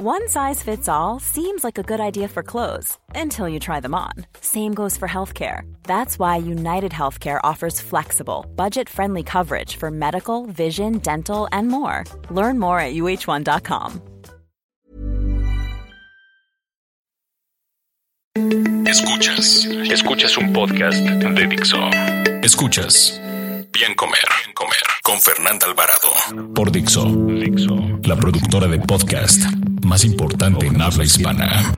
One size fits all seems like a good idea for clothes until you try them on. Same goes for healthcare. That's why United Healthcare offers flexible, budget friendly coverage for medical, vision, dental, and more. Learn more at uh1.com. Escuchas, escuchas un podcast de Dixo. Escuchas Bien Comer, Bien Comer con Fernanda Alvarado por Dixo, Dixo, la productora de podcast más importante en habla hispana.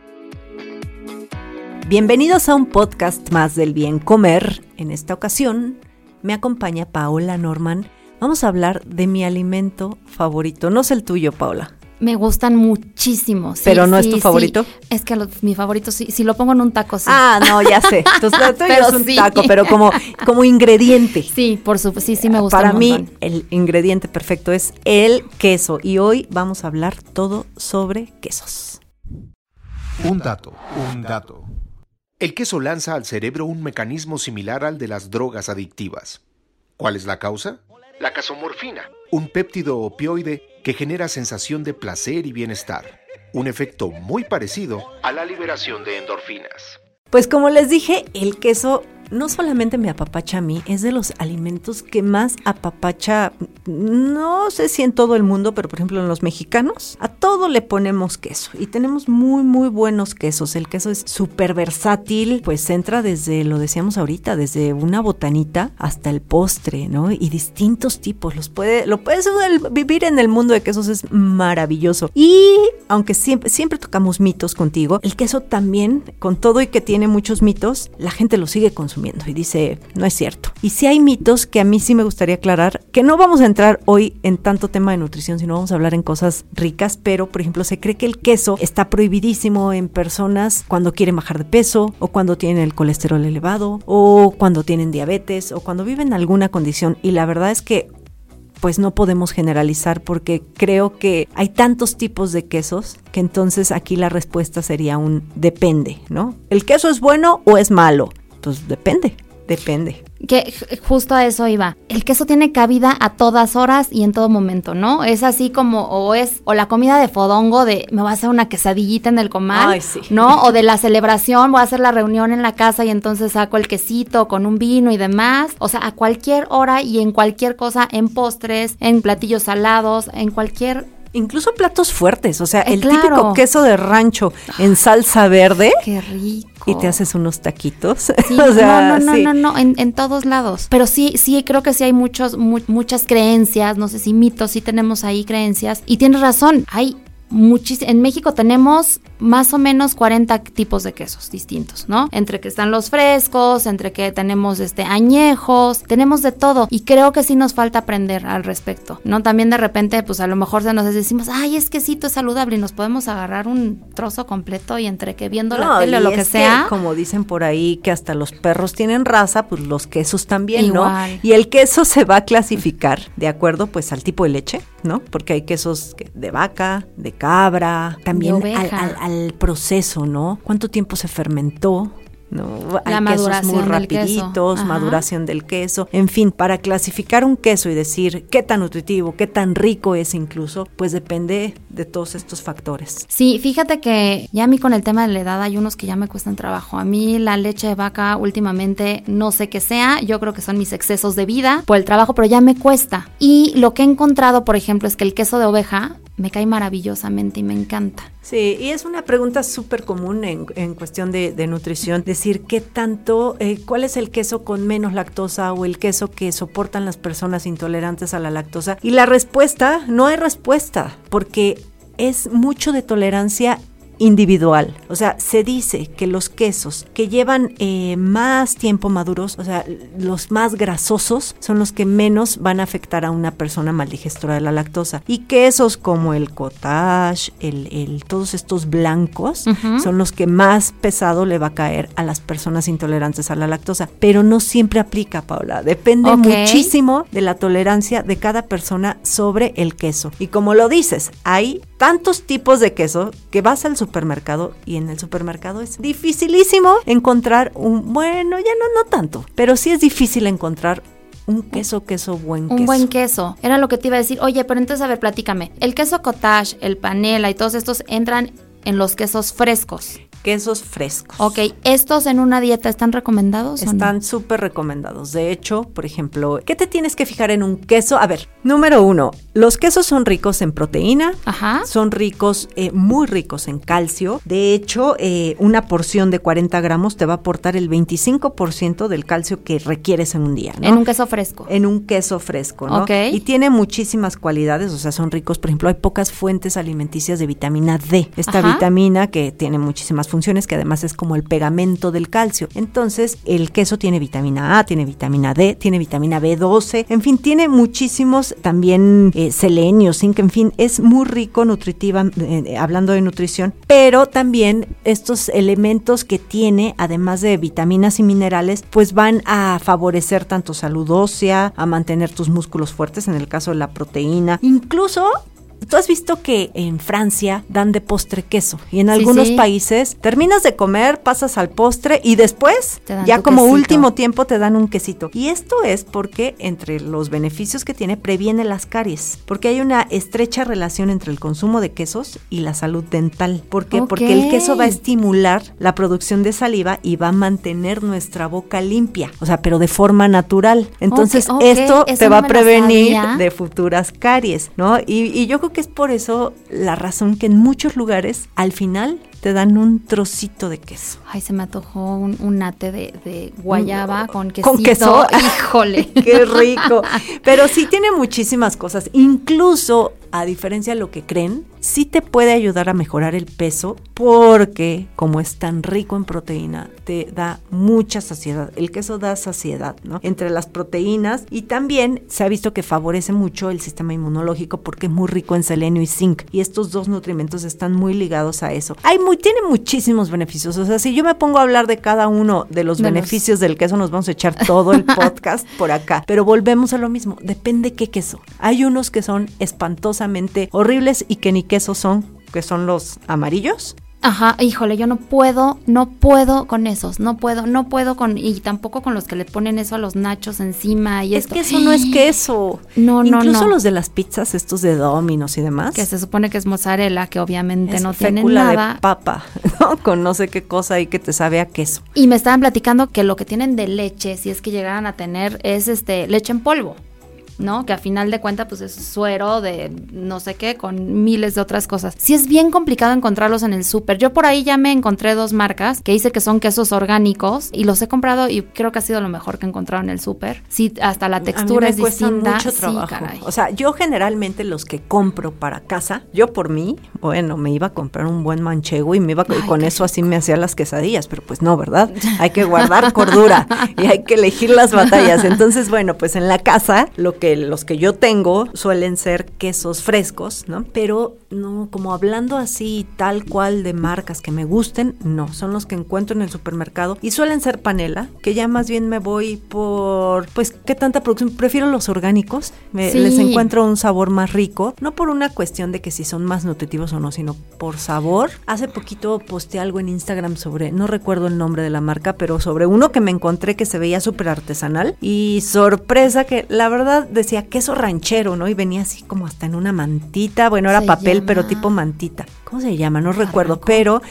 Bienvenidos a un podcast más del bien comer. En esta ocasión me acompaña Paola Norman. Vamos a hablar de mi alimento favorito. No es el tuyo, Paola. Me gustan muchísimo. sí, ¿Pero no es tu sí. favorito? Es que los- mi favorito, sí, si lo pongo en un taco, sí. Ah, no, ya sé. Entonces, lo Pero es un sí. taco, pero como, como ingrediente. Sí, por supuesto, sí, sí me gusta Para un mí, el ingrediente perfecto es el queso. Y hoy vamos a hablar todo sobre quesos. Un dato, un dato. El queso lanza al cerebro un mecanismo similar al de las drogas adictivas. ¿Cuál es la causa? La casomorfina, un péptido opioide que genera sensación de placer y bienestar. Un efecto muy parecido a la liberación de endorfinas. Pues como les dije, el queso no solamente me apapacha a mí, es de los alimentos que más apapacha, no sé si en todo el mundo, pero por ejemplo en los mexicanos, a todo le ponemos queso y tenemos muy muy buenos quesos. El queso es súper versátil, pues entra desde, lo decíamos ahorita, desde una botanita hasta el postre, ¿no? Y distintos tipos, los puede, lo puedes vivir en el mundo de quesos es maravilloso. Y aunque siempre, siempre tocamos mitos contigo, el queso también, con todo y que tiene muchos mitos, la gente lo sigue consumiendo y dice, no es cierto. Y si hay mitos que a mí sí me gustaría aclarar, que no vamos a entrar hoy en tanto tema de nutrición, sino vamos a hablar en cosas ricas, pero por ejemplo se cree que el queso está prohibidísimo en personas cuando quieren bajar de peso o cuando tienen el colesterol elevado o cuando tienen diabetes o cuando viven alguna condición. Y la verdad es que pues no podemos generalizar porque creo que hay tantos tipos de quesos que entonces aquí la respuesta sería un depende, ¿no? ¿El queso es bueno o es malo? Pues depende, depende. Que ju- justo a eso iba. El queso tiene cabida a todas horas y en todo momento, ¿no? Es así como, o es, o la comida de fodongo de me voy a hacer una quesadillita en el comal, Ay, sí. ¿no? O de la celebración, voy a hacer la reunión en la casa y entonces saco el quesito con un vino y demás. O sea, a cualquier hora y en cualquier cosa, en postres, en platillos salados, en cualquier Incluso platos fuertes, o sea, Eh, el claro. típico queso de rancho en salsa verde Qué rico. y te haces unos taquitos. Sí, o sea, no, no, sí. no, no, no, en, en todos lados. Pero sí, sí, creo que sí hay muchos, mu- muchas creencias, no sé si mitos, sí tenemos ahí creencias. Y tienes razón, hay. En México tenemos más o menos 40 tipos de quesos distintos, ¿no? Entre que están los frescos, entre que tenemos este añejos, tenemos de todo. Y creo que sí nos falta aprender al respecto, ¿no? También de repente, pues a lo mejor se nos decimos, ay, es quesito es saludable y nos podemos agarrar un trozo completo y entre que viendo la tele o lo que sea. como dicen por ahí que hasta los perros tienen raza, pues los quesos también, Igual. ¿no? Y el queso se va a clasificar de acuerdo pues al tipo de leche, ¿no? Porque hay quesos que- de vaca, de cabra, también al, oveja. al- al proceso, ¿no? ¿Cuánto tiempo se fermentó? ¿no? Hay La quesos muy del rapiditos, maduración del queso. En fin, para clasificar un queso y decir qué tan nutritivo, qué tan rico es incluso, pues depende de todos estos factores. Sí, fíjate que ya a mí con el tema de la edad hay unos que ya me cuestan trabajo. A mí la leche de vaca últimamente no sé qué sea, yo creo que son mis excesos de vida por el trabajo, pero ya me cuesta. Y lo que he encontrado, por ejemplo, es que el queso de oveja me cae maravillosamente y me encanta. Sí, y es una pregunta súper común en, en cuestión de, de nutrición, decir qué tanto, eh, cuál es el queso con menos lactosa o el queso que soportan las personas intolerantes a la lactosa. Y la respuesta, no hay respuesta, porque es mucho de tolerancia individual. O sea, se dice que los quesos que llevan eh, más tiempo maduros, o sea, los más grasosos, son los que menos van a afectar a una persona maldigestora de la lactosa. Y quesos como el cottage, el, el- todos estos blancos, son los que más pesado le va a caer a las personas intolerantes a la lactosa. Pero no siempre aplica, Paula. Depende muchísimo de la tolerancia de cada persona sobre el queso. Y como lo dices, hay tantos tipos de queso que vas al supermercado y en el supermercado es dificilísimo encontrar un, bueno, ya no, no tanto, pero sí es difícil encontrar un queso, queso, buen queso. Un buen queso. Era lo que te iba a decir. Oye, pero entonces, a ver, platícame. El queso cottage, el panela y todos estos entran en los quesos frescos quesos frescos. Ok, ¿estos en una dieta están recomendados? Están súper recomendados. De hecho, por ejemplo, ¿qué te tienes que fijar en un queso? A ver, número uno, los quesos son ricos en proteína, Ajá. son ricos, eh, muy ricos en calcio. De hecho, eh, una porción de 40 gramos te va a aportar el 25% del calcio que requieres en un día. ¿no? En un queso fresco. En un queso fresco, ¿no? Ok. Y tiene muchísimas cualidades, o sea, son ricos. Por ejemplo, hay pocas fuentes alimenticias de vitamina D. Esta Ajá. vitamina que tiene muchísimas funciones, que además es como el pegamento del calcio. Entonces, el queso tiene vitamina A, tiene vitamina D, tiene vitamina B12, en fin, tiene muchísimos también eh, selenio, zinc, en fin, es muy rico nutritiva, eh, hablando de nutrición, pero también estos elementos que tiene, además de vitaminas y minerales, pues van a favorecer tanto salud ósea, a mantener tus músculos fuertes, en el caso de la proteína, incluso Tú has visto que en Francia dan de postre queso y en Sí, algunos sí. países terminas de comer, pasas al postre y después ya como quesito. último tiempo te dan un quesito. Y esto es porque entre los beneficios que tiene previene las caries, porque hay una estrecha relación entre el consumo de quesos y la salud dental. ¿Por qué? Porque el queso va a estimular la producción de saliva y va a mantener nuestra boca limpia, o sea, pero de forma natural. Entonces, esto eso te no va a prevenir de futuras caries, ¿no? Y, y yo creo que es por eso la razón que en muchos lugares al final te dan un trocito de queso. Ay, se me antojó un, un nate de, de guayaba con quesito. Mm, ¿Con queso? Híjole. Qué rico. Pero sí tiene muchísimas cosas. Incluso, a diferencia de lo que creen, sí te puede ayudar a mejorar el peso porque como es tan rico en proteína, te da mucha saciedad. El queso da saciedad, ¿no? Entre las proteínas y también se ha visto que favorece mucho el sistema inmunológico porque es muy rico en selenio y zinc y estos dos nutrimentos están muy ligados a eso. Hay muy, tiene muchísimos beneficios. O sea, si yo me pongo a hablar de cada uno de los De los- beneficios del queso, nos vamos a echar todo el podcast por acá. Pero volvemos a lo mismo, depende qué queso. Hay unos que son espantosamente horribles y que ni queso son, que son los amarillos. Ajá, híjole, yo no puedo, no puedo con esos, no puedo, no puedo con, y tampoco con los que le ponen eso a los nachos encima y es esto. que eso no es queso. No, no, Incluso no. los de las pizzas, estos de Domino's y demás. Que se supone que es mozzarella, que obviamente es no tienen nada. de papa, ¿no? Con no sé qué cosa y que te sabe a queso. Y me estaban platicando que lo que tienen de leche, si es que llegaran a tener, es este leche en polvo. ¿No? Que a final de cuentas, pues es suero de no sé qué, con miles de otras cosas. Sí es bien complicado encontrarlos en el súper. Yo por ahí ya me encontré dos marcas que dice que son quesos orgánicos y los he comprado y creo que ha sido lo mejor que he encontrado en el súper. Sí, hasta la textura a mí es me distinta. mucho Sí, trabajo. caray. o sea, yo generalmente los que compro para casa, yo por mí, bueno, me iba a comprar un buen manchego y me iba y Ay, con eso así me hacía las quesadillas, pero pues no, ¿verdad? Hay que guardar cordura y hay que elegir las batallas. Entonces, bueno, pues en la casa lo que los que yo tengo suelen ser quesos frescos, ¿no? Pero no como hablando así tal cual de marcas que me gusten, no, son los que encuentro en el supermercado y suelen ser panela, que ya más bien me voy por pues qué tanta producción, prefiero los orgánicos, me- Sí. les encuentro un sabor más rico, no por una cuestión de que si son más nutritivos o no, sino por sabor. Hace poquito posteé algo en Instagram sobre, no recuerdo el nombre de la marca, pero sobre uno que me encontré que se veía súper artesanal y sorpresa que la verdad decía queso ranchero, ¿no? Y venía así como hasta en una mantita, bueno, era Se papel, pero tipo mantita. ¿Cómo se llama? No recuerdo, pero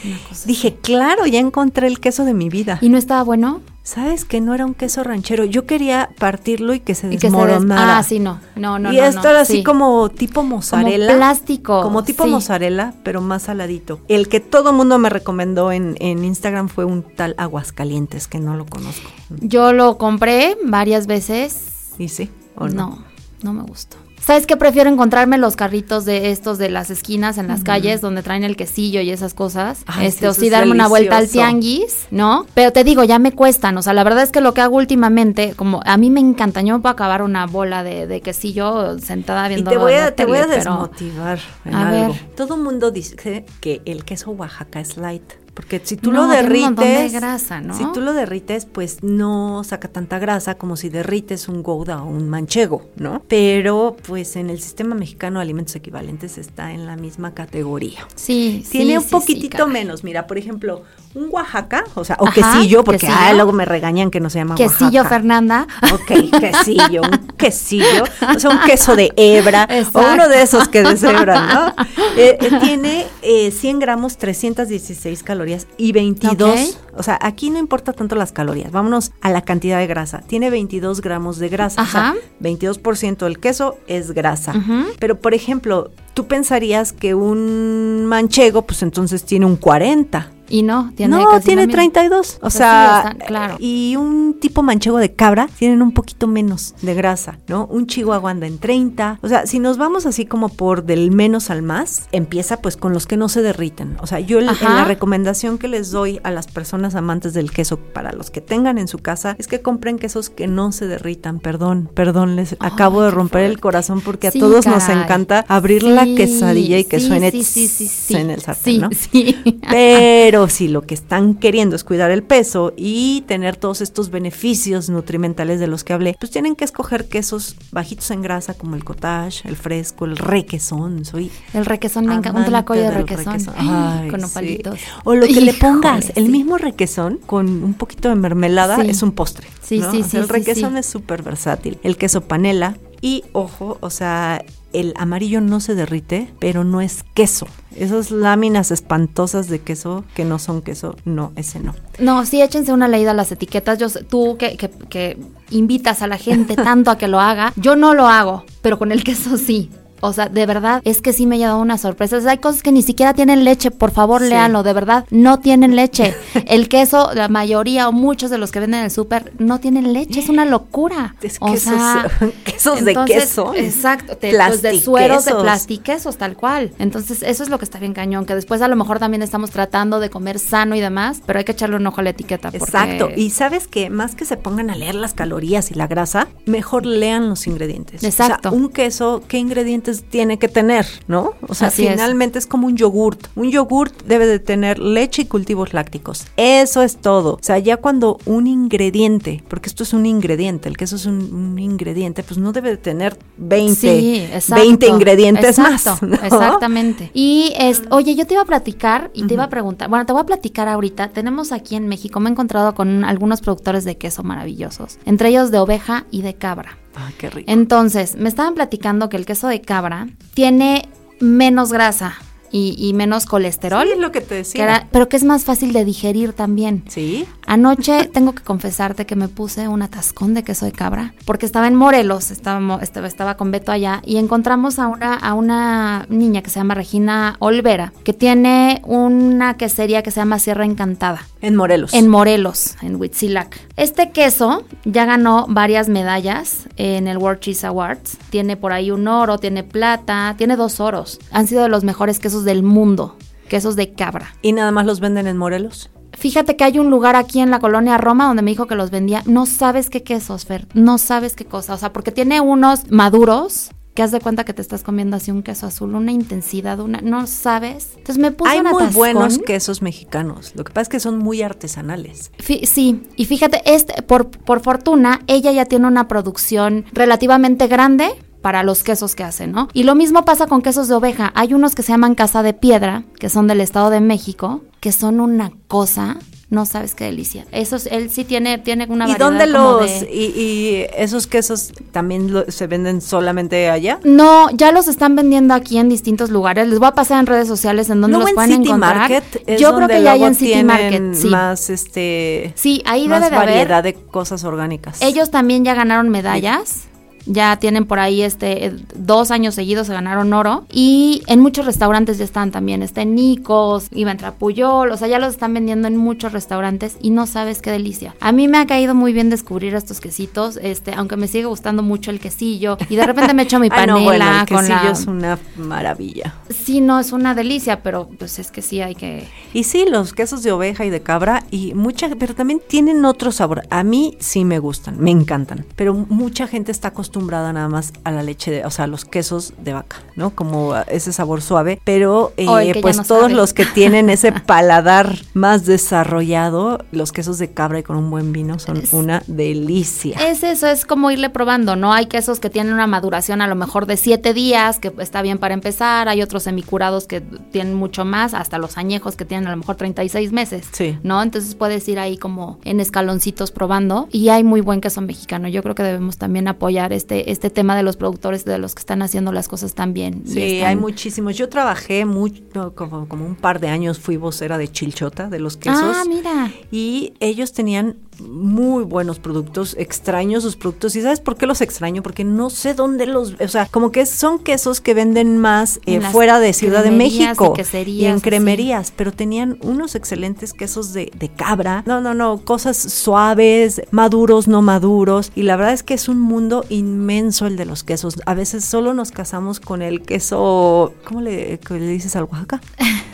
dije, claro, ya encontré el queso de mi vida. ¿Y no estaba bueno? ¿Sabes que no era un queso ranchero? Yo quería partirlo y que se Y que se des- desmoronara. Ah, sí, no. No, no, y no. esto no, era así sí. como tipo mozzarella. plástico, Como tipo sí. mozzarella, pero más saladito. El que todo mundo me recomendó en, en Instagram fue un tal Aguascalientes, que no lo conozco. Yo lo compré varias veces. ¿Y sí? ¿O no? No, no me gustó. ¿Sabes qué? Prefiero encontrarme los carritos de estos de las esquinas en las calles donde traen el quesillo y esas cosas. Ay, este, sí, o sí es darme una vuelta al tianguis, ¿no? Pero te digo, ya me cuestan. O sea, la verdad es que lo que hago últimamente, como a mí me encanta, yo me puedo acabar una bola de, de quesillo sentada Y viendo te voy a, la te voy a desmotivar en A algo. ver. Todo mundo dice que el queso Oaxaca es light. Porque si tú No, lo derrites, de grasa, ¿no? si tú lo derrites, pues no saca tanta grasa como si derrites un gouda o un manchego, ¿no? Pero pues en el sistema mexicano de alimentos equivalentes está en la misma categoría. Sí, Tiene sí, un sí, poquitito menos, mira, por ejemplo, un Oaxaca, o sea, o Ajá, quesillo, porque quesillo. ah, luego me regañan que no se llama Quesillo Oaxaca. Fernanda. Ok, quesillo, un quesillo, o sea, un queso de hebra, Exacto. o uno de esos que deshebran, ¿no? Eh, eh, tiene eh, 100 gramos, 316 calorías y 22, Ok. o sea, aquí no importa tanto las calorías, vámonos a la cantidad de grasa. Tiene 22 gramos de grasa, o Ajá. sea, 22% del queso es grasa. Pero, por ejemplo, tú pensarías que un manchego, pues entonces tiene un 40. Y no, tiene no, casi tiene mismo. 32. O Pues sí, sea, claro. y un tipo manchego de cabra tienen un poquito menos de grasa, ¿no? Un chihuahua anda en 30. O sea, si nos vamos así como por del menos al más, empieza pues con los que no se derriten. O sea, yo en la recomendación que les doy a las personas amantes del queso, para los que tengan en su casa, es que compren quesos que no se derritan. Perdón, perdón, les acabo de romper el corazón porque a Sí, todos nos encanta abrir la quesadilla y que sí, suene sí, sí, en el sartén, Sí, ¿no? sí. Pero si lo que están queriendo es cuidar el peso y tener todos estos beneficios nutrimentales de los que hablé, pues tienen que escoger quesos bajitos en grasa como el cottage, el fresco, el requesón. Soy El requesón me encanta. Un tlacoyo de requesón. requesón. Ay, con sí. nopalitos. O lo que le pongas, el mismo requesón con un poquito de mermelada es un postre. Sí, ¿no? sí, O sea, sí, El requesón es súper versátil. El queso panela y ojo, o sea, el amarillo no se derrite, pero no es queso. Esas láminas espantosas de queso que no son queso, no, ese no. No, sí, échense una leída a las etiquetas. Yo, tú que, que, que invitas a la gente tanto a que lo haga, yo no lo hago, pero con el queso sí. O sea, de verdad, es que sí me ha dado una sorpresa. O sea, hay cosas que ni siquiera tienen leche, por favor, Sí. léanlo, de verdad, no tienen leche. El queso, la mayoría o muchos de los que venden en el súper no tienen leche, es una locura. Es o quesos, sea, quesos de entonces, queso. Exacto, te- pues de sueros de Plastiquesos. plastiquesos, tal cual. Entonces, eso es lo que está bien cañón, que después a lo mejor también estamos tratando de comer sano y demás, pero hay que echarle un ojo a la etiqueta. porque- Exacto. Y sabes que más que se pongan a leer las calorías y la grasa, mejor lean los ingredientes. Exacto. O sea, un queso, ¿qué ingredientes tiene que tener? ¿No? O sea, Así finalmente es. como un yogurt. Un yogurt debe de tener leche y cultivos lácticos. Eso es todo. O sea, ya cuando un ingrediente, porque esto es un ingrediente, el queso es un, un ingrediente, pues no debe de tener 20, Sí, exacto. 20 ingredientes Exacto, más. ¿no? Exactamente. Y es, oye, yo te iba a platicar y te iba a preguntar, bueno, te voy a platicar ahorita. Tenemos aquí en México, me he encontrado con algunos productores de queso maravillosos, entre ellos de oveja y de cabra. Ay, qué rico. Entonces, me estaban platicando que el queso de cabra tiene menos grasa y, y menos colesterol, Sí, es lo que te que decía. era- pero que es más fácil de digerir también. Sí. Anoche tengo que confesarte que me puse un atascón de queso de cabra porque estaba en Morelos, estaba, estaba, estaba con Beto allá y encontramos a una, a una niña que se llama Regina Olvera que tiene una quesería que se llama Sierra Encantada. En Morelos. En Morelos, en Huitzilac. Este queso ya ganó varias medallas en el World Cheese Awards. Tiene por ahí un oro, tiene plata, tiene dos oros. Han sido de los mejores quesos del mundo, quesos de cabra. ¿Y nada más los venden en Morelos? Fíjate que hay un lugar aquí en la colonia Roma donde me dijo que los vendía. No sabes qué quesos, Fer. No sabes qué cosa. O sea, porque tiene unos maduros que haz de cuenta que te estás comiendo así un queso azul, una intensidad, una. No sabes. Entonces me puse Hay un muy buenos quesos mexicanos. Lo que pasa es que son muy artesanales. Sí, y fíjate, este, por, por fortuna, ella ya tiene una producción relativamente grande para los quesos que hace, ¿no? Y lo mismo pasa con quesos de oveja. Hay unos que se llaman Casa de Piedra, que son del Estado de México, que son una cosa, no sabes qué delicia. Esos, él sí tiene, tiene una ¿Y variedad dónde como los de- y, y esos quesos también lo- se venden solamente allá? No, ya los están vendiendo aquí en distintos lugares. Les voy a pasar en redes sociales en donde ¿No los en pueden City encontrar. Market es Yo creo que ya hay en City Market, sí. más este Sí, ahí más debe de haber. variedad de cosas orgánicas. Ellos también ya ganaron medallas. Ya tienen por ahí este eh, dos años seguidos se ganaron oro y en muchos restaurantes ya están también. Está en Nicos, iba a Puyol, o sea, ya los están vendiendo en muchos restaurantes y no sabes qué delicia. A mí me ha caído muy bien descubrir estos quesitos, este, aunque me sigue gustando mucho el quesillo y de repente me echo mi panela no, bueno, el con quesillo la es una maravilla. Sí, no es una delicia, pero pues es que sí hay que Y sí, los quesos de oveja y de cabra y mucha, pero también tienen otro sabor. A mí sí me gustan, me encantan, pero mucha gente está acostumbrada acostumbrada nada más a la leche, de, o sea, a los quesos de vaca, ¿no? Como ese sabor suave, pero eh, pues todos los que tienen ese paladar más desarrollado, los quesos de cabra y con un buen vino son una delicia. Es eso, es como irle probando, ¿no? Hay quesos que tienen una maduración a lo mejor de siete días, que está bien para empezar, hay otros semicurados que tienen mucho más, hasta los añejos que tienen a lo mejor 36 meses, sí. ¿no? Entonces puedes ir ahí como en escaloncitos probando y hay muy buen queso mexicano. Yo creo que debemos también apoyar este, este tema de los productores, de los que están haciendo las cosas tan bien. Sí, hay muchísimos. Yo trabajé mucho, como, como un par de años fui vocera de Chilchota, de los quesos. Ah, mira. Y ellos tenían muy buenos productos, extraños sus productos. ¿Y sabes por qué los extraño? Porque no sé dónde los, o sea, como que son quesos que venden más eh, fuera de Ciudad de México y en cremerías, pero tenían unos excelentes quesos de, de cabra. No, no, no, cosas suaves, maduros, no maduros. Y la verdad es que es un mundo inmenso el de los quesos. A veces solo nos casamos con el queso, ¿cómo le, le dices al Oaxaca?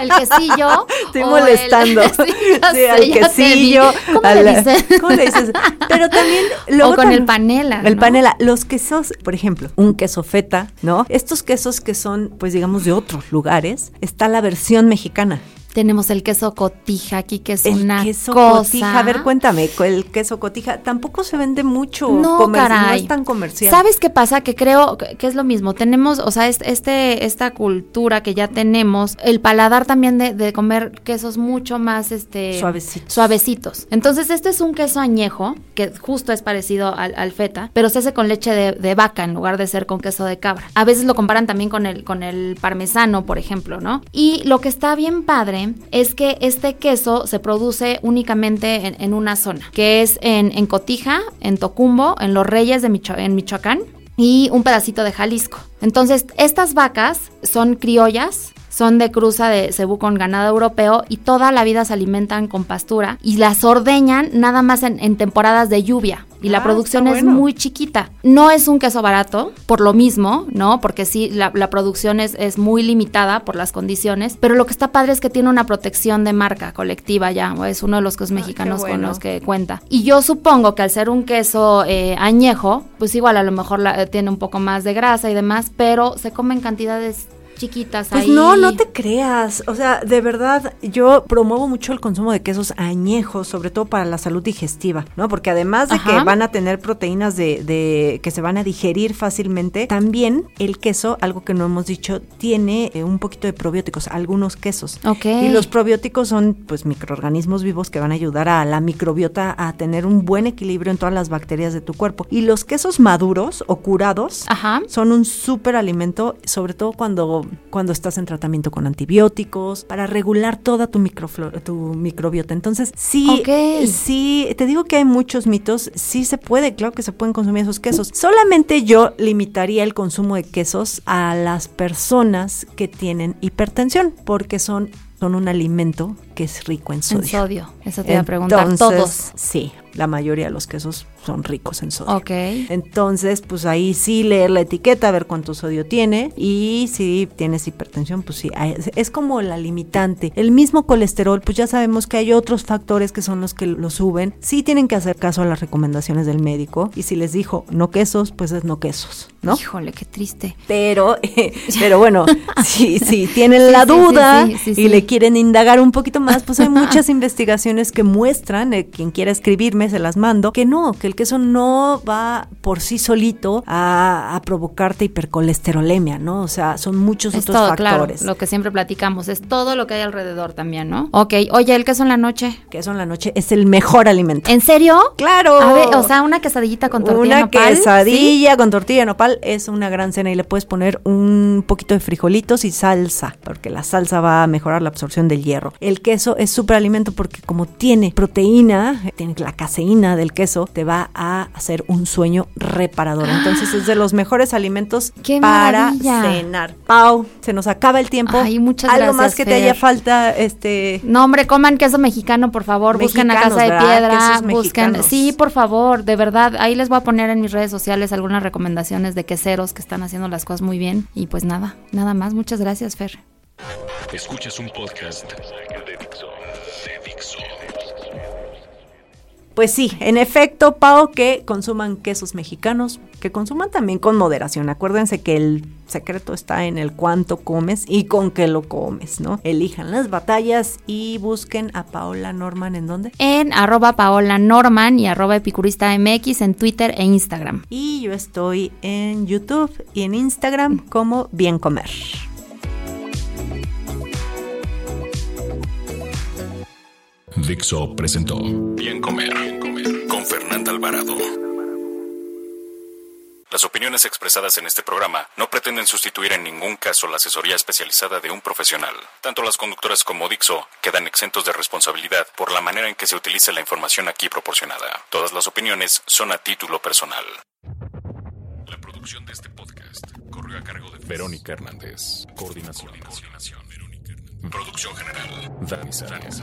el quesillo. Estoy molestando. sí, al quesillo. ¿Cómo le dices? ¿Cómo le dices? Pero también o con el panela. El panela. Los quesos, por ejemplo, un queso feta, ¿no? Estos quesos que son, pues digamos, de otros lugares, está la versión mexicana. Tenemos el queso cotija aquí, que es el una queso cotija. A ver, cuéntame, el queso cotija tampoco se vende mucho. No, caray. No es tan comercial. ¿Sabes qué pasa? Que creo que es lo mismo. Tenemos, o sea, este, esta cultura que ya tenemos, el paladar también de, comer quesos mucho más este suavecitos. suavecitos. Entonces, este es un queso añejo, que justo es parecido al, feta, pero se hace con leche de, vaca en lugar de ser con queso de cabra. A veces lo comparan también con el, con el parmesano, por ejemplo, ¿no? Y lo que está bien padre es que este queso se produce únicamente en, una zona, que es en, Cotija, en Tocumbo, en Los Reyes de en Michoacán y un pedacito de Jalisco. Entonces, estas vacas son criollas, son de cruza de cebú con ganado europeo y toda la vida se alimentan con pastura y las ordeñan nada más en, temporadas de lluvia. Y la ah, producción es muy chiquita. No es un queso barato, por lo mismo, ¿no? Porque sí, la, producción es, es, muy limitada por las condiciones. Pero lo que está padre es que tiene una protección de marca colectiva ya. Es uno de los quesos ah, mexicanos con los que cuenta. Y yo supongo que al ser un queso eh, añejo, pues igual a lo mejor tiene un poco más de grasa y demás, pero se come en cantidades chiquitas pues no, no te creas. O sea, de verdad, yo promuevo mucho el consumo de quesos añejos, sobre todo para la salud digestiva, ¿no? Porque además de que van a tener proteínas de, de, que se van a digerir fácilmente, también el queso, algo que no hemos dicho, tiene eh, un poquito de probióticos, algunos quesos. Ok. Y los probióticos son, pues, microorganismos vivos que van a ayudar a la microbiota a tener un buen equilibrio en todas las bacterias de tu cuerpo. Y los quesos maduros o curados son un súper alimento, sobre todo cuando cuando estás en tratamiento con antibióticos, para regular toda tu, microflora, tu microbiota. Entonces, sí, sí, te digo que hay muchos mitos, sí se puede, claro que se pueden consumir esos quesos. Solamente yo limitaría el consumo de quesos a las personas que tienen hipertensión, porque son son un alimento que es rico en sodio. En sodio, eso te iba a preguntar. ¿Todos? Sí, la mayoría de los quesos son ricos en sodio. Ok. Entonces, pues ahí sí leer la etiqueta, ver cuánto sodio tiene y si tienes hipertensión, pues sí, es como la limitante. El mismo colesterol, pues ya sabemos que hay otros factores que son los que lo suben. Sí tienen que hacer caso a las recomendaciones del médico y si les dijo no quesos, pues es no quesos, ¿no? Híjole, qué triste. Pero, pero bueno, si, sí, tienen la duda y le quieren indagar un poquito más, pues hay muchas investigaciones que muestran, eh, quien quiera escribirme se las mando, que no, que el que eso no va por sí solito a, provocarte hipercolesterolemia, ¿no? O sea, son muchos otros factores. lo que siempre platicamos, es todo lo que hay alrededor también, ¿no? Ok, oye, el queso en la noche. Queso en la noche es el mejor alimento. ¿En serio? Claro. A ver, o sea, una quesadillita con tortilla una nopal. Una quesadilla con tortilla nopal es una gran cena y le puedes poner un poquito de frijolitos y salsa, porque la salsa va a mejorar la absorción del hierro. El queso es súper alimento porque como tiene proteína, tiene la caseína del queso, te va a hacer un sueño reparador. Entonces es de los mejores alimentos para cenar. Pau, se nos acaba el tiempo. Ay, muchas Algo más que te haya falta, este. No, hombre, coman queso mexicano, por favor. busquen a Casa de Piedra. Busquen. Sí, por favor, de verdad. Ahí les voy a poner en mis redes sociales algunas recomendaciones de queseros que están haciendo las cosas muy bien. Y pues nada, nada más. Muchas gracias, Fer. Escuchas un podcast de Pues sí, en efecto, Pau, que consuman quesos mexicanos, que consuman también con moderación. Acuérdense que el secreto está en el cuánto comes y con qué lo comes, ¿no? Elijan las batallas y busquen a Paola Norman en dónde? En arroba Paola Norman y arroba epicurista MX en Twitter e Instagram. Y yo estoy en YouTube y en Instagram como Bien Comer. Dixo presentó Bien Comer, Bien Comer con Fernanda Alvarado. Las opiniones expresadas en este programa no pretenden sustituir en ningún caso la asesoría especializada de un profesional. Tanto las conductoras como Dixo quedan exentos de responsabilidad por la manera en que se utiliza la información aquí proporcionada. Todas las opiniones son a título personal. La producción de este podcast corrió a cargo de Verónica Hernández. Coordinación. Coordinación. Verónica Hernández. Producción general. Dani Sánchez.